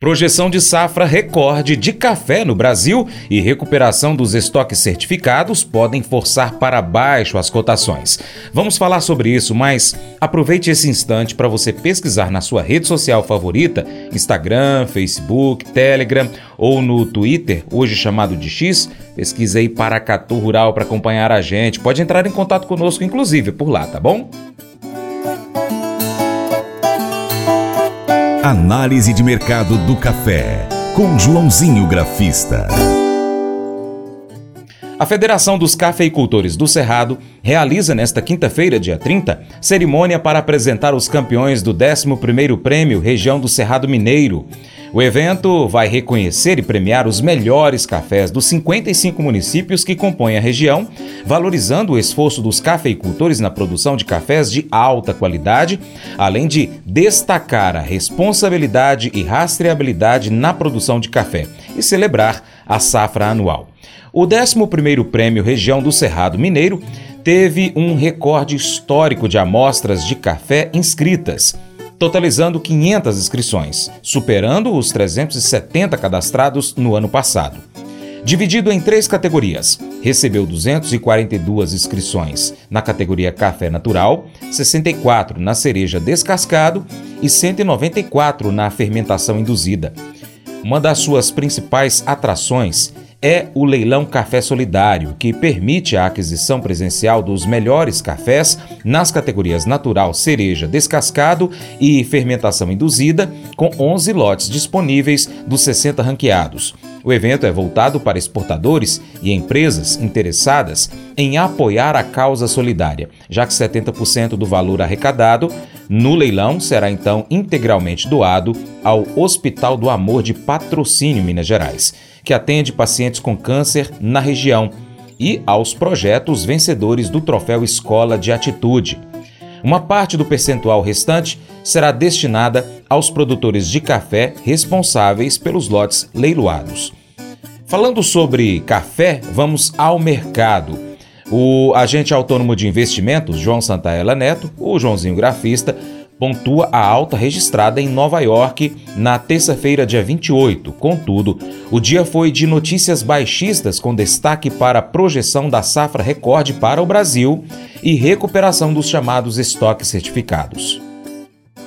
Projeção de safra recorde de café no Brasil e recuperação dos estoques certificados podem forçar para baixo as cotações. Vamos falar sobre isso, mas aproveite esse instante para você pesquisar na sua rede social favorita, Instagram, Facebook, Telegram ou no Twitter, hoje chamado de X. Pesquise aí Paracatu Rural para acompanhar a gente. Pode entrar em contato conosco, inclusive, por lá, tá bom? Análise de mercado do café, com Joãozinho Grafista. A Federação dos Cafeicultores do Cerrado realiza nesta quinta-feira, dia 30, cerimônia para apresentar os campeões do 11º Prêmio Região do Cerrado Mineiro. O evento vai reconhecer e premiar os melhores cafés dos 55 municípios que compõem a região, valorizando o esforço dos cafeicultores na produção de cafés de alta qualidade, além de destacar a responsabilidade e rastreabilidade na produção de café e celebrar a safra anual. O 11º Prêmio Região do Cerrado Mineiro teve um recorde histórico de amostras de café inscritas totalizando 500 inscrições, superando os 370 cadastrados no ano passado. Dividido em três categorias, recebeu 242 inscrições na categoria Café Natural, 64 na cereja descascado e 194 na fermentação induzida. Uma das suas principais atrações é o leilão Café Solidário, que permite a aquisição presencial dos melhores cafés nas categorias natural, cereja, descascado e fermentação induzida, com 11 lotes disponíveis dos 60 ranqueados. O evento é voltado para exportadores e empresas interessadas em apoiar a causa solidária, já que 70% do valor arrecadado no leilão será então integralmente doado ao Hospital do Amor de Patrocínio, Minas Gerais que atende pacientes com câncer na região, e aos projetos vencedores do Troféu Escola de Atitude. Uma parte do percentual restante será destinada aos produtores de café responsáveis pelos lotes leiloados. Falando sobre café, vamos ao mercado. O agente autônomo de investimentos, João Santaella Neto, o Joãozinho Grafista, pontua a alta registrada em Nova York na terça-feira, dia 28. Contudo, o dia foi de notícias baixistas com destaque para a projeção da safra recorde para o Brasil e recuperação dos chamados estoques certificados.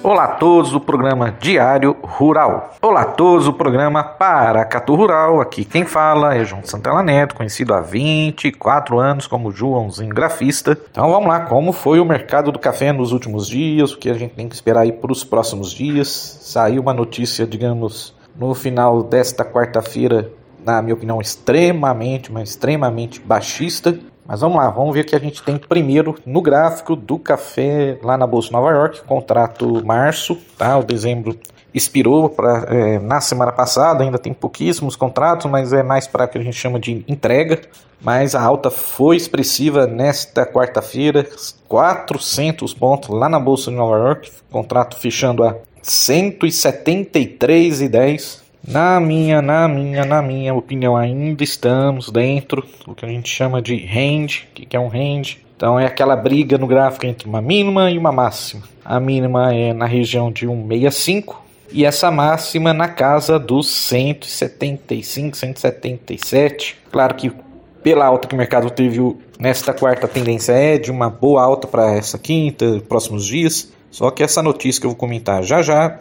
Olá a todos do programa Diário Rural. Olá a todos do programa Paracatu Rural. Aqui quem fala é João Santana Neto, conhecido há 24 anos como Joãozinho Grafista. Então vamos lá, como foi o mercado do café nos últimos dias, o que a gente tem que esperar aí para os próximos dias. Saiu uma notícia, digamos, no final desta quarta-feira, na minha opinião, extremamente, mas extremamente baixista. Mas vamos lá, vamos ver o que a gente tem primeiro no gráfico do café lá na Bolsa Nova York, contrato março, tá? O dezembro expirou pra, é, na semana passada, ainda tem pouquíssimos contratos, mas é mais para o que a gente chama de entrega. Mas a alta foi expressiva nesta quarta-feira, 400 pontos lá na Bolsa de Nova York, contrato fechando a 173,10 na minha, na minha, na minha opinião, ainda estamos dentro do que a gente chama de range. O que é um range? Então é aquela briga no gráfico entre uma mínima e uma máxima. A mínima é na região de 165 e essa máxima na casa dos 175, 177. Claro que pela alta que o mercado teve nesta quarta, a tendência é de uma boa alta para essa quinta, próximos dias. Só que essa notícia que eu vou comentar já já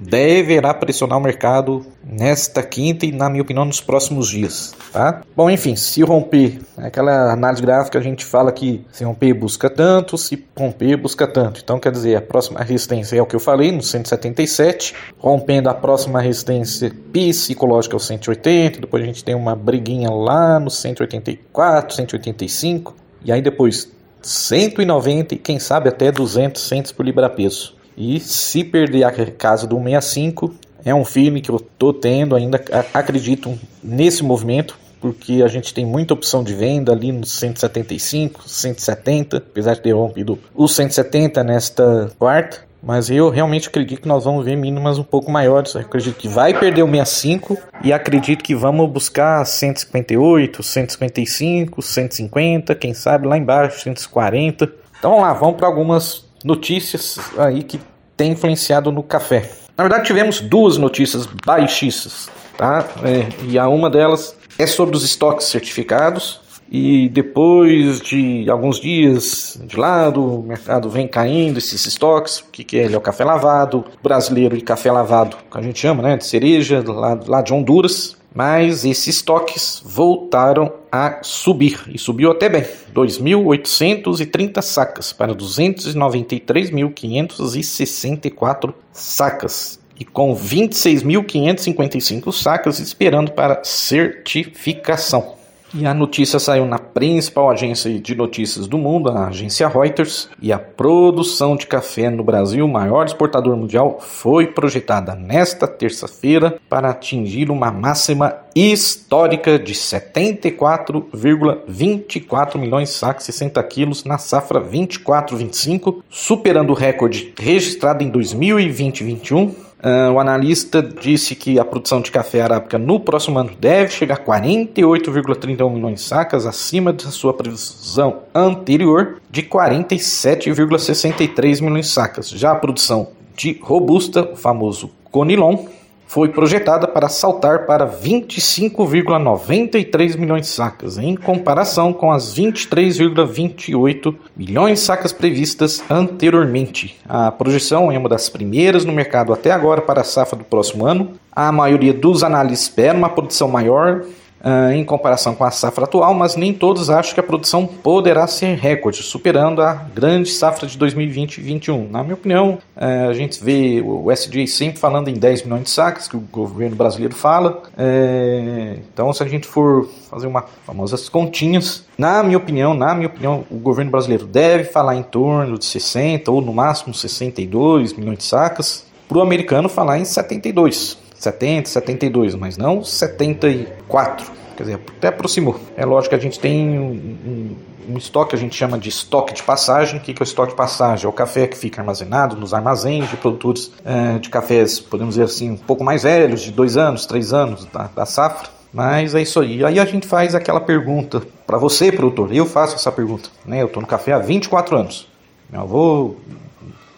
deverá pressionar o mercado nesta quinta e, na minha opinião, nos próximos dias, tá? Bom, enfim, se romper, aquela análise gráfica a gente fala que se romper busca tanto, se romper busca tanto. Então, quer dizer, a próxima resistência é o que eu falei, no 177, rompendo a próxima resistência psicológica é o 180, depois a gente tem uma briguinha lá no 184, 185, e aí depois 190 e quem sabe até 200 centos por libra-peso. E se perder a casa do 65, é um filme que eu tô tendo ainda, acredito nesse movimento, porque a gente tem muita opção de venda ali nos 175, 170, apesar de ter rompido os 170 nesta quarta. Mas eu realmente acredito que nós vamos ver mínimas um pouco maiores. Eu acredito que vai perder o 65 e acredito que vamos buscar 158, 155, 150, quem sabe lá embaixo 140. Então vamos lá, vamos para algumas notícias aí que tem influenciado no café. Na verdade, tivemos duas notícias baixíssimas, tá? É, e a uma delas é sobre os estoques certificados. E depois de alguns dias de lado, o mercado vem caindo, esses estoques. O que, que é? Ele é o café lavado, brasileiro e café lavado, que a gente chama, né? De cereja, lá, lá de Honduras. Mas esses estoques voltaram a subir e subiu até bem, 2.830 sacas para 293.564 sacas e com 26.555 sacas esperando para certificação. E a notícia saiu na principal agência de notícias do mundo, a agência Reuters, e a produção de café no Brasil, maior exportador mundial, foi projetada nesta terça-feira para atingir uma máxima histórica de 74,24 milhões de sacos, 60 quilos na safra 24-25, superando o recorde registrado em 2020-21 Uh, o analista disse que a produção de café arábica no próximo ano deve chegar a 48,31 milhões de sacas, acima da sua previsão anterior de 47,63 milhões de sacas. Já a produção de robusta, o famoso Conilon, foi projetada para saltar para 25,93 milhões de sacas, em comparação com as 23,28 milhões de sacas previstas anteriormente. A projeção é uma das primeiras no mercado até agora para a safra do próximo ano. A maioria dos analistas espera uma produção maior, uh, em comparação com a safra atual, mas nem todos acham que a produção poderá ser recorde, superando a grande safra de 2020-2021. Na minha opinião, uh, a gente vê o SDA sempre falando em 10 milhões de sacas, que o governo brasileiro fala. Uh, então, se a gente for fazer uma famosas continhas, na minha opinião, na minha opinião, o governo brasileiro deve falar em torno de 60 ou no máximo 62 milhões de sacas, para o americano falar em 72. 70, 72, mas não 74. Quer dizer, até aproximou. É lógico que a gente tem um, um, um estoque, a gente chama de estoque de passagem. O que é o estoque de passagem? É o café que fica armazenado nos armazéns de produtores é, de cafés, podemos dizer assim, um pouco mais velhos, de dois anos, três anos da, da safra. Mas é isso aí. Aí a gente faz aquela pergunta para você, produtor. Eu faço essa pergunta. Né? Eu estou no café há 24 anos. Meu avô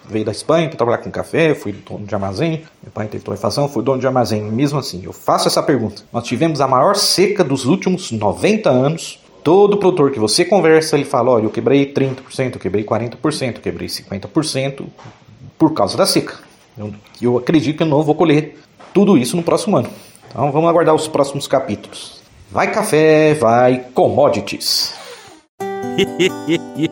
veio da Espanha para trabalhar com café, fui dono de armazém, meu pai teve torrefação, fui dono de armazém. Mesmo assim, eu faço essa pergunta. Nós tivemos a maior seca dos últimos 90 anos. Todo produtor que você conversa, ele fala: olha, eu quebrei 30%, eu quebrei 40%, eu quebrei 50% por causa da seca. Eu, eu acredito que eu não vou colher tudo isso no próximo ano. Então vamos aguardar os próximos capítulos. Vai café, vai commodities.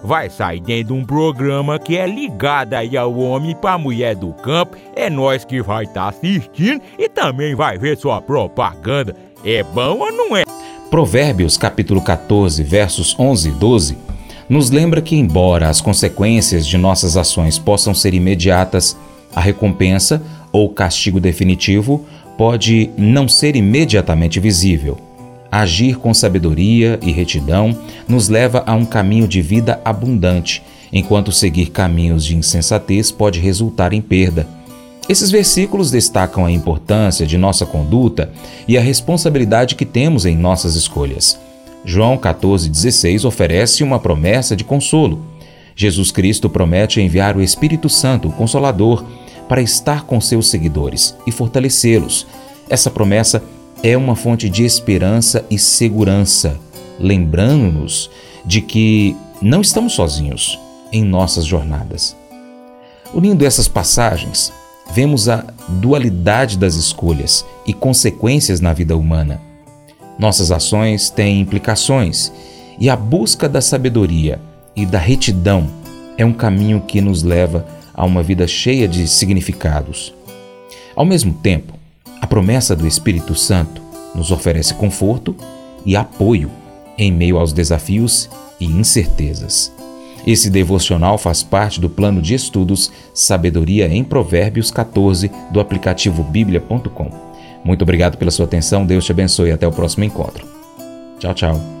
vai sair dentro de um programa que é ligado aí ao homem para mulher do campo. É nós que vai estar tá assistindo e também vai ver sua propaganda. É bom ou não é? Provérbios capítulo 14, versos 11 e 12 nos lembra que, embora as consequências de nossas ações possam ser imediatas, a recompensa ou castigo definitivo pode não ser imediatamente visível. Agir com sabedoria e retidão nos leva a um caminho de vida abundante, enquanto seguir caminhos de insensatez pode resultar em perda. Esses versículos destacam a importância de nossa conduta e a responsabilidade que temos em nossas escolhas. João 14,16 oferece uma promessa de consolo. Jesus Cristo promete enviar o Espírito Santo, o Consolador, para estar com seus seguidores e fortalecê-los. Essa promessa é uma fonte de esperança e segurança, lembrando-nos de que não estamos sozinhos em nossas jornadas. Unindo essas passagens, vemos a dualidade das escolhas e consequências na vida humana. Nossas ações têm implicações e a busca da sabedoria e da retidão é um caminho que nos leva a uma vida cheia de significados. Ao mesmo tempo, a promessa do Espírito Santo nos oferece conforto e apoio em meio aos desafios e incertezas. Esse devocional faz parte do plano de estudos Sabedoria em Provérbios 14 do aplicativo bíblia.com. Muito obrigado pela sua atenção, Deus te abençoe e até o próximo encontro. Tchau, tchau.